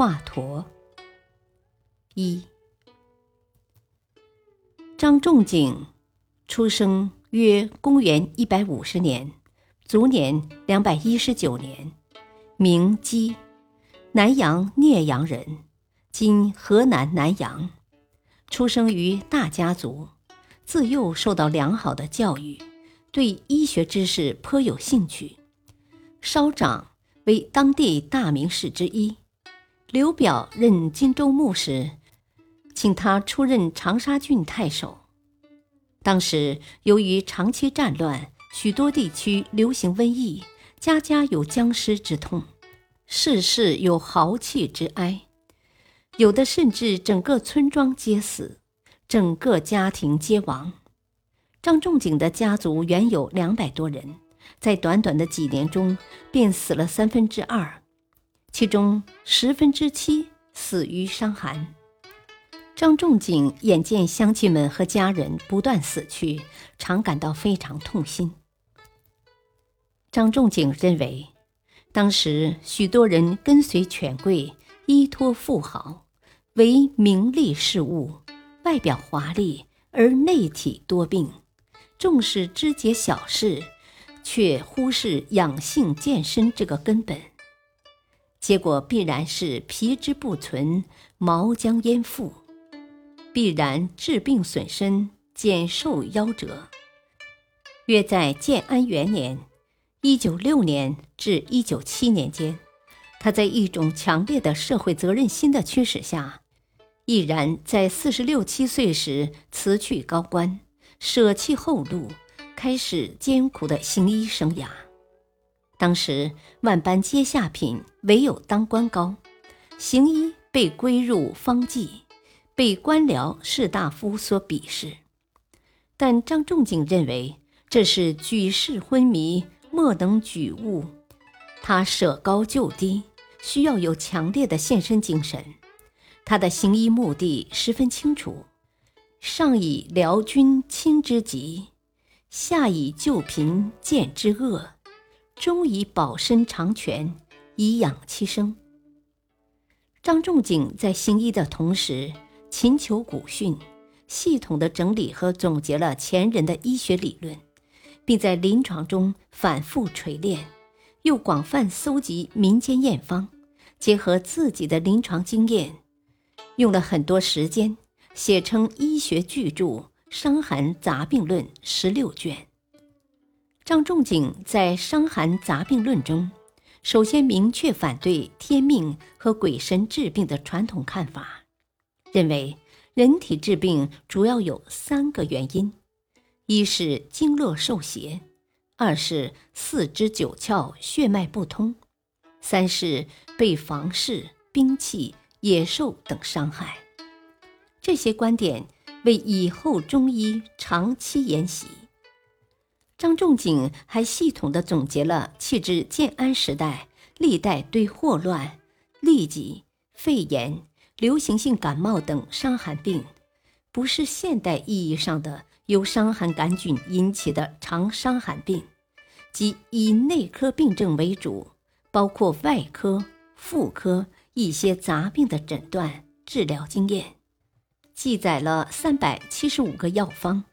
华佗。一，张仲景出生约公元一百五十年，卒年两百一十九年，名基，南阳聂阳人，今河南南阳。出生于大家族，自幼受到良好的教育，对医学知识颇有兴趣。稍长为当地大名士之一。刘表任荆州牧时，请他出任长沙郡太守。当时由于长期战乱，许多地区流行瘟疫，家家有僵尸之痛，世世有豪气之哀，有的甚至整个村庄皆死，整个家庭皆亡。张仲景的家族原有两百多人，在短短的几年中便死了三分之二。其中十分之七死于伤寒。张仲景眼见乡亲们和家人不断死去，常感到非常痛心。张仲景认为，当时许多人跟随权贵，依托富豪，为名利事务，外表华丽而内体多病，重视肢节小事，却忽视养性健身这个根本。结果必然是皮之不存，毛将焉附；必然治病损身，减寿夭折。约在建安元年（一九六年至一九七年间），他在一种强烈的社会责任心的驱使下，毅然在四十六七岁时辞去高官，舍弃后路，开始艰苦的行医生涯。当时万般皆下品，唯有当官高。行医被归入方剂，被官僚士大夫所鄙视。但张仲景认为这是举世昏迷，莫能举物。他舍高就低，需要有强烈的献身精神。他的行医目的十分清楚：上以疗君亲之疾，下以救贫贱之恶。终以保身长全，以养其生。张仲景在行医的同时，勤求古训，系统的整理和总结了前人的医学理论，并在临床中反复锤炼，又广泛搜集民间验方，结合自己的临床经验，用了很多时间，写成医学巨著《伤寒杂病论》十六卷。张仲景在《伤寒杂病论》中，首先明确反对天命和鬼神治病的传统看法，认为人体治病主要有三个原因：一是经络受邪，二是四肢九窍血脉不通，三是被房事、兵器、野兽等伤害。这些观点为以后中医长期沿袭。张仲景还系统地总结了弃之建安时代历代对霍乱、痢疾、肺炎、流行性感冒等伤寒病，不是现代意义上的由伤寒杆菌引起的常伤寒病，即以内科病症为主，包括外科、妇科一些杂病的诊断治疗经验，记载了三百七十五个药方。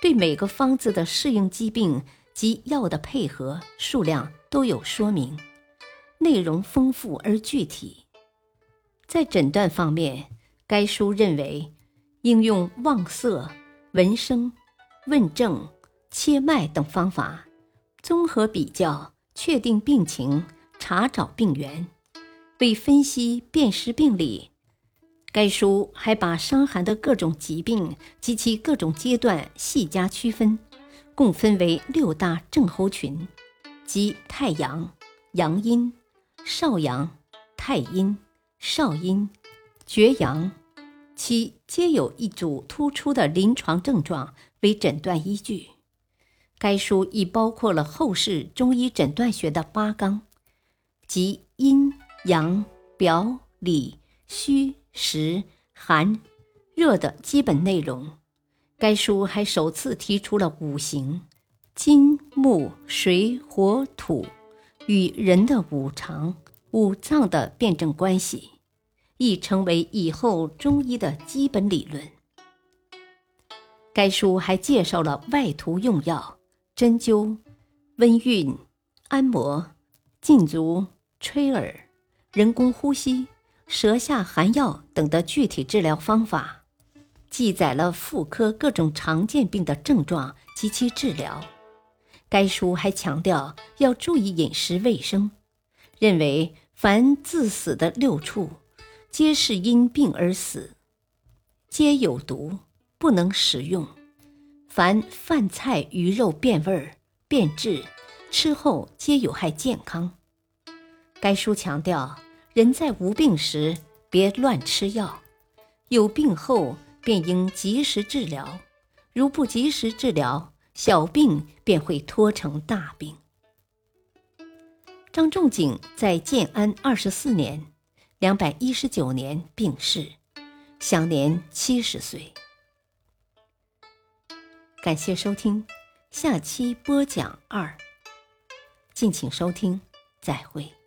对每个方子的适应疾病及药的配合数量都有说明，内容丰富而具体。在诊断方面，该书认为应用望色、闻声、问症、切脉等方法，综合比较，确定病情，查找病源，为分析辨识病理。该书还把伤寒的各种疾病及其各种阶段细加区分，共分为六大症候群，即太阳、阳阴、少阳、太阴、少阴、厥阳，其皆有一组突出的临床症状为诊断依据。该书亦包括了后世中医诊断学的八纲，即阴、阳、表、里、虚、实、寒、热的基本内容。该书还首次提出了五行：金、木、水、火、土与人的五常、五脏的辩证关系，亦成为以后中医的基本理论。该书还介绍了外涂用药。针灸、温熨、按摩、浸足、吹耳、人工呼吸、舌下含药等的具体治疗方法，记载了妇科各种常见病的症状及其治疗。该书还强调要注意饮食卫生，认为凡自死的六畜，皆是因病而死，皆有毒，不能食用。凡饭菜鱼肉变味儿、变质，吃后皆有害健康。该书强调，人在无病时别乱吃药，有病后便应及时治疗。如不及时治疗，小病便会拖成大病。张仲景在建安二十四年（两百一十九年）病逝，享年七十岁。感谢收听，下期播讲二。敬请收听，再会。